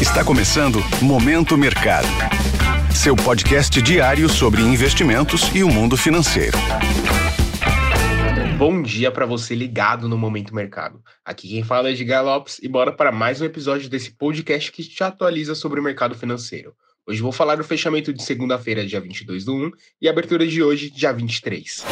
Está começando Momento Mercado. Seu podcast diário sobre investimentos e o mundo financeiro. Bom dia para você ligado no Momento Mercado. Aqui quem fala é Edgar Lopes e bora para mais um episódio desse podcast que te atualiza sobre o mercado financeiro. Hoje vou falar do fechamento de segunda-feira, dia 22 do 1, e abertura de hoje, dia 23.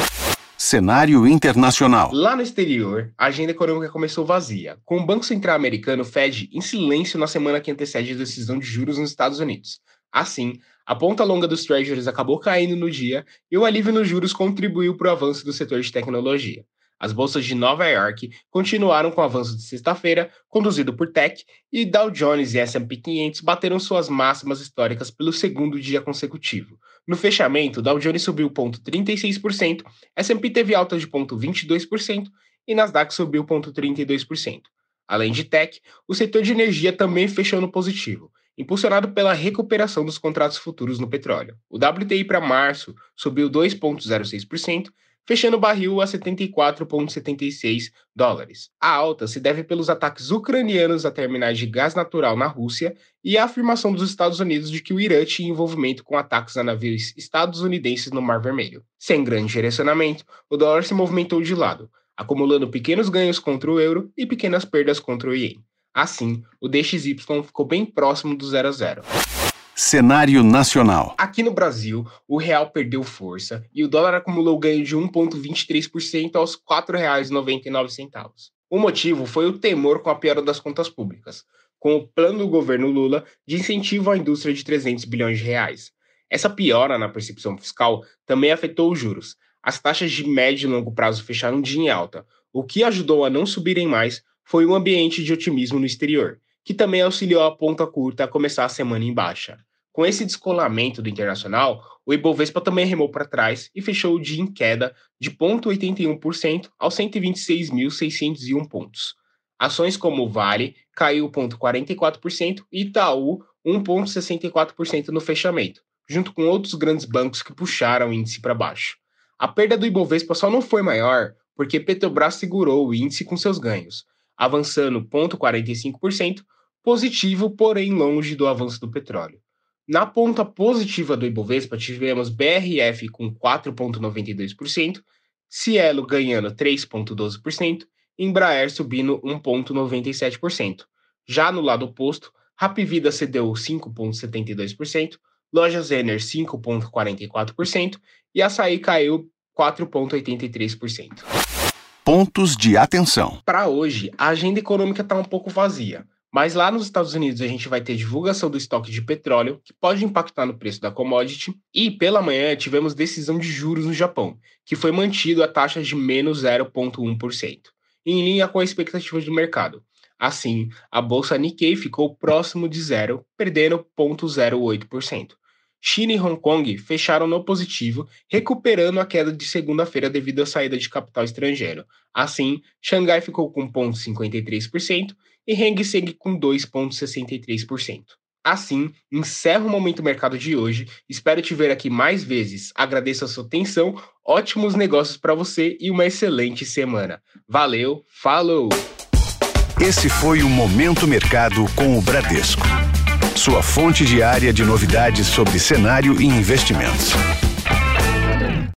Cenário internacional. Lá no exterior, a agenda econômica começou vazia, com o Banco Central americano Fed em silêncio na semana que antecede a decisão de juros nos Estados Unidos. Assim, a ponta longa dos treasuries acabou caindo no dia e o alívio nos juros contribuiu para o avanço do setor de tecnologia. As bolsas de Nova York continuaram com o avanço de sexta-feira, conduzido por Tech, e Dow Jones e S&P 500 bateram suas máximas históricas pelo segundo dia consecutivo. No fechamento, Dow Jones subiu 0,36%, S&P teve alta de 0,22% e Nasdaq subiu 0,32%. Além de Tech, o setor de energia também fechou no positivo, impulsionado pela recuperação dos contratos futuros no petróleo. O WTI para março subiu 2,06%, fechando o barril a 74,76 dólares. A alta se deve pelos ataques ucranianos a terminais de gás natural na Rússia e a afirmação dos Estados Unidos de que o Irã tinha envolvimento com ataques a navios estadunidenses no Mar Vermelho. Sem grande direcionamento, o dólar se movimentou de lado, acumulando pequenos ganhos contra o euro e pequenas perdas contra o ien. Assim, o DXY ficou bem próximo do 0 a 0. Cenário nacional. Aqui no Brasil, o real perdeu força e o dólar acumulou ganho de 1,23% aos R$ 4,99. O motivo foi o temor com a piora das contas públicas, com o plano do governo Lula de incentivo à indústria de 300 bilhões de reais. Essa piora na percepção fiscal também afetou os juros. As taxas de médio e longo prazo fecharam dia em alta. O que ajudou a não subirem mais foi um ambiente de otimismo no exterior, que também auxiliou a ponta curta a começar a semana em baixa. Com esse descolamento do internacional, o Ibovespa também remou para trás e fechou o dia em queda de 0,81% aos 126.601 pontos. Ações como Vale caiu 0,44% e Itaú 1,64% no fechamento, junto com outros grandes bancos que puxaram o índice para baixo. A perda do Ibovespa só não foi maior porque Petrobras segurou o índice com seus ganhos, avançando 0,45%, positivo, porém longe do avanço do petróleo. Na ponta positiva do Ibovespa, tivemos BRF com 4,92%, Cielo ganhando 3,12%, Embraer subindo 1,97%. Já no lado oposto, Rapvida cedeu 5,72%, Lojas Ener 5,44% e Açaí caiu 4,83%. Pontos de atenção. Para hoje, a agenda econômica está um pouco vazia. Mas lá nos Estados Unidos a gente vai ter divulgação do estoque de petróleo, que pode impactar no preço da commodity. E pela manhã tivemos decisão de juros no Japão, que foi mantido a taxa de menos 0,1%, em linha com a expectativa do mercado. Assim, a bolsa Nikkei ficou próximo de zero, perdendo 0,08%. China e Hong Kong fecharam no positivo, recuperando a queda de segunda-feira devido à saída de capital estrangeiro. Assim, Xangai ficou com 0,53% e Hang Seng com 2,63%. Assim, encerro o Momento Mercado de hoje. Espero te ver aqui mais vezes. Agradeço a sua atenção, ótimos negócios para você e uma excelente semana. Valeu, falou! Esse foi o Momento Mercado com o Bradesco. Sua fonte diária de novidades sobre cenário e investimentos.